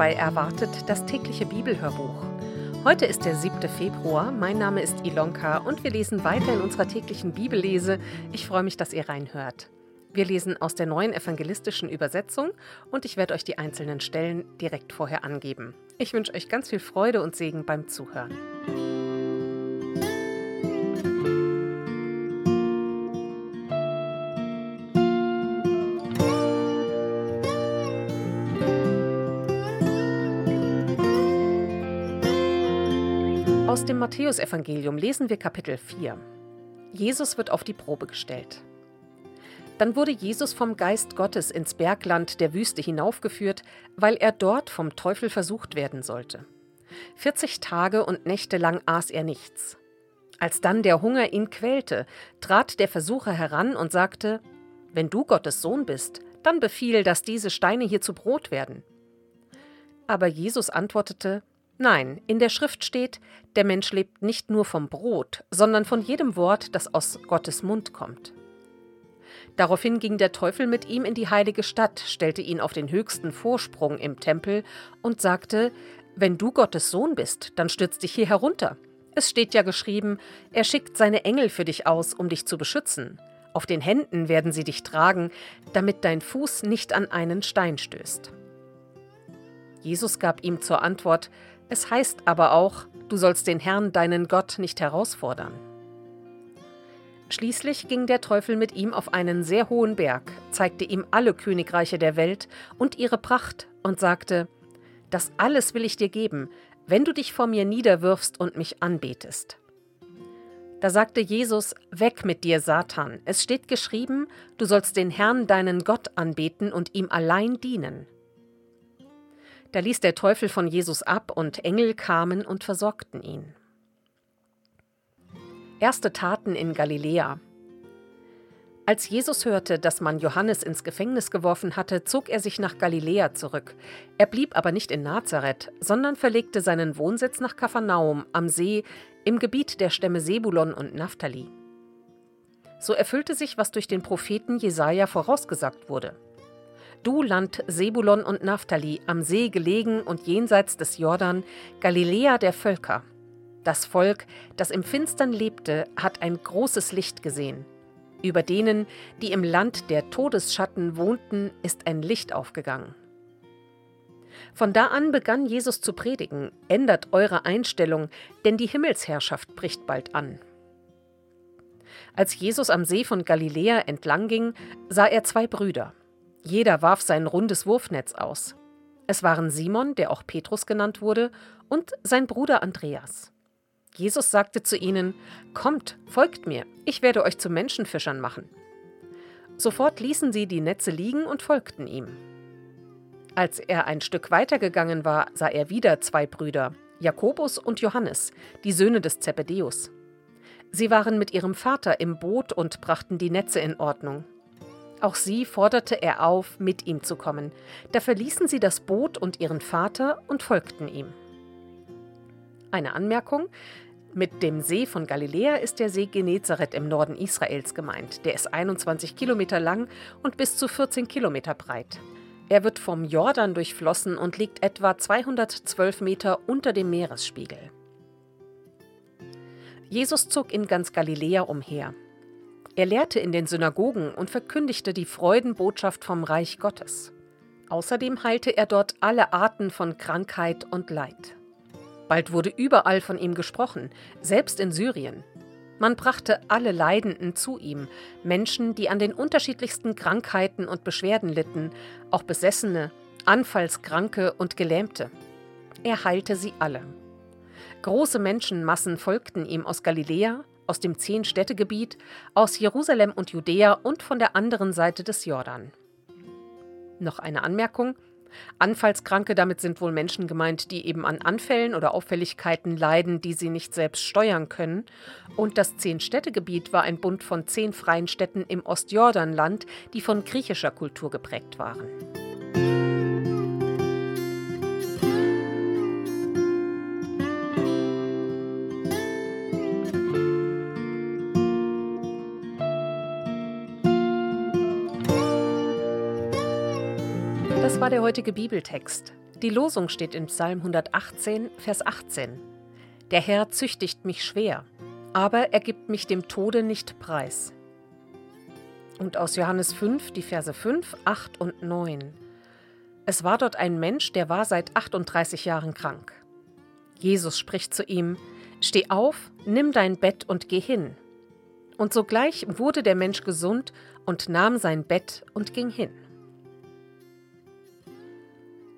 willkommen bei Erwartet, das tägliche Bibelhörbuch. Heute ist der 7. Februar, mein Name ist Ilonka und wir lesen weiter in unserer täglichen Bibellese. Ich freue mich, dass ihr reinhört. Wir lesen aus der neuen evangelistischen Übersetzung und ich werde euch die einzelnen Stellen direkt vorher angeben. Ich wünsche euch ganz viel Freude und Segen beim Zuhören. Aus dem Matthäusevangelium lesen wir Kapitel 4. Jesus wird auf die Probe gestellt. Dann wurde Jesus vom Geist Gottes ins Bergland der Wüste hinaufgeführt, weil er dort vom Teufel versucht werden sollte. 40 Tage und Nächte lang aß er nichts. Als dann der Hunger ihn quälte, trat der Versucher heran und sagte: Wenn du Gottes Sohn bist, dann befiehl, dass diese Steine hier zu Brot werden. Aber Jesus antwortete: Nein, in der Schrift steht, der Mensch lebt nicht nur vom Brot, sondern von jedem Wort, das aus Gottes Mund kommt. Daraufhin ging der Teufel mit ihm in die heilige Stadt, stellte ihn auf den höchsten Vorsprung im Tempel und sagte, Wenn du Gottes Sohn bist, dann stürz dich hier herunter. Es steht ja geschrieben, er schickt seine Engel für dich aus, um dich zu beschützen. Auf den Händen werden sie dich tragen, damit dein Fuß nicht an einen Stein stößt. Jesus gab ihm zur Antwort, es heißt aber auch, du sollst den Herrn, deinen Gott, nicht herausfordern. Schließlich ging der Teufel mit ihm auf einen sehr hohen Berg, zeigte ihm alle Königreiche der Welt und ihre Pracht und sagte, Das alles will ich dir geben, wenn du dich vor mir niederwirfst und mich anbetest. Da sagte Jesus, Weg mit dir, Satan, es steht geschrieben, du sollst den Herrn, deinen Gott, anbeten und ihm allein dienen. Da ließ der Teufel von Jesus ab und Engel kamen und versorgten ihn. Erste Taten in Galiläa. Als Jesus hörte, dass man Johannes ins Gefängnis geworfen hatte, zog er sich nach Galiläa zurück. Er blieb aber nicht in Nazareth, sondern verlegte seinen Wohnsitz nach Kapharnaum am See im Gebiet der Stämme Sebulon und Naphtali. So erfüllte sich, was durch den Propheten Jesaja vorausgesagt wurde. Du Land Sebulon und Naphtali, am See gelegen und jenseits des Jordan, Galiläa der Völker. Das Volk, das im Finstern lebte, hat ein großes Licht gesehen. Über denen, die im Land der Todesschatten wohnten, ist ein Licht aufgegangen. Von da an begann Jesus zu predigen, ändert eure Einstellung, denn die Himmelsherrschaft bricht bald an. Als Jesus am See von Galiläa entlang ging, sah er zwei Brüder. Jeder warf sein rundes Wurfnetz aus. Es waren Simon, der auch Petrus genannt wurde, und sein Bruder Andreas. Jesus sagte zu ihnen, Kommt, folgt mir, ich werde euch zu Menschenfischern machen. Sofort ließen sie die Netze liegen und folgten ihm. Als er ein Stück weitergegangen war, sah er wieder zwei Brüder, Jakobus und Johannes, die Söhne des Zebedäus. Sie waren mit ihrem Vater im Boot und brachten die Netze in Ordnung. Auch sie forderte er auf, mit ihm zu kommen. Da verließen sie das Boot und ihren Vater und folgten ihm. Eine Anmerkung. Mit dem See von Galiläa ist der See Genezareth im Norden Israels gemeint. Der ist 21 Kilometer lang und bis zu 14 Kilometer breit. Er wird vom Jordan durchflossen und liegt etwa 212 Meter unter dem Meeresspiegel. Jesus zog in ganz Galiläa umher. Er lehrte in den Synagogen und verkündigte die Freudenbotschaft vom Reich Gottes. Außerdem heilte er dort alle Arten von Krankheit und Leid. Bald wurde überall von ihm gesprochen, selbst in Syrien. Man brachte alle Leidenden zu ihm, Menschen, die an den unterschiedlichsten Krankheiten und Beschwerden litten, auch Besessene, Anfallskranke und Gelähmte. Er heilte sie alle. Große Menschenmassen folgten ihm aus Galiläa, aus dem Zehn-Städtegebiet, aus Jerusalem und Judäa und von der anderen Seite des Jordan. Noch eine Anmerkung. Anfallskranke, damit sind wohl Menschen gemeint, die eben an Anfällen oder Auffälligkeiten leiden, die sie nicht selbst steuern können. Und das Zehn-Städtegebiet war ein Bund von zehn freien Städten im Ostjordanland, die von griechischer Kultur geprägt waren. Das war der heutige Bibeltext. Die Losung steht in Psalm 118, Vers 18. Der Herr züchtigt mich schwer, aber er gibt mich dem Tode nicht preis. Und aus Johannes 5, die Verse 5, 8 und 9. Es war dort ein Mensch, der war seit 38 Jahren krank. Jesus spricht zu ihm, Steh auf, nimm dein Bett und geh hin. Und sogleich wurde der Mensch gesund und nahm sein Bett und ging hin.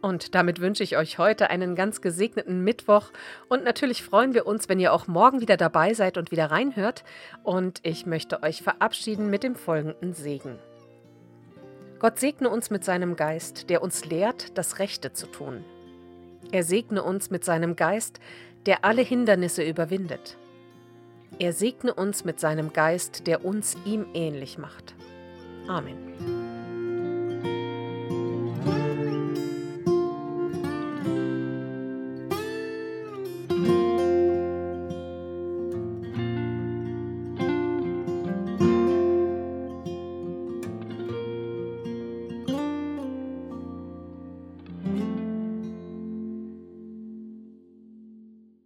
Und damit wünsche ich euch heute einen ganz gesegneten Mittwoch. Und natürlich freuen wir uns, wenn ihr auch morgen wieder dabei seid und wieder reinhört. Und ich möchte euch verabschieden mit dem folgenden Segen. Gott segne uns mit seinem Geist, der uns lehrt, das Rechte zu tun. Er segne uns mit seinem Geist, der alle Hindernisse überwindet. Er segne uns mit seinem Geist, der uns ihm ähnlich macht. Amen.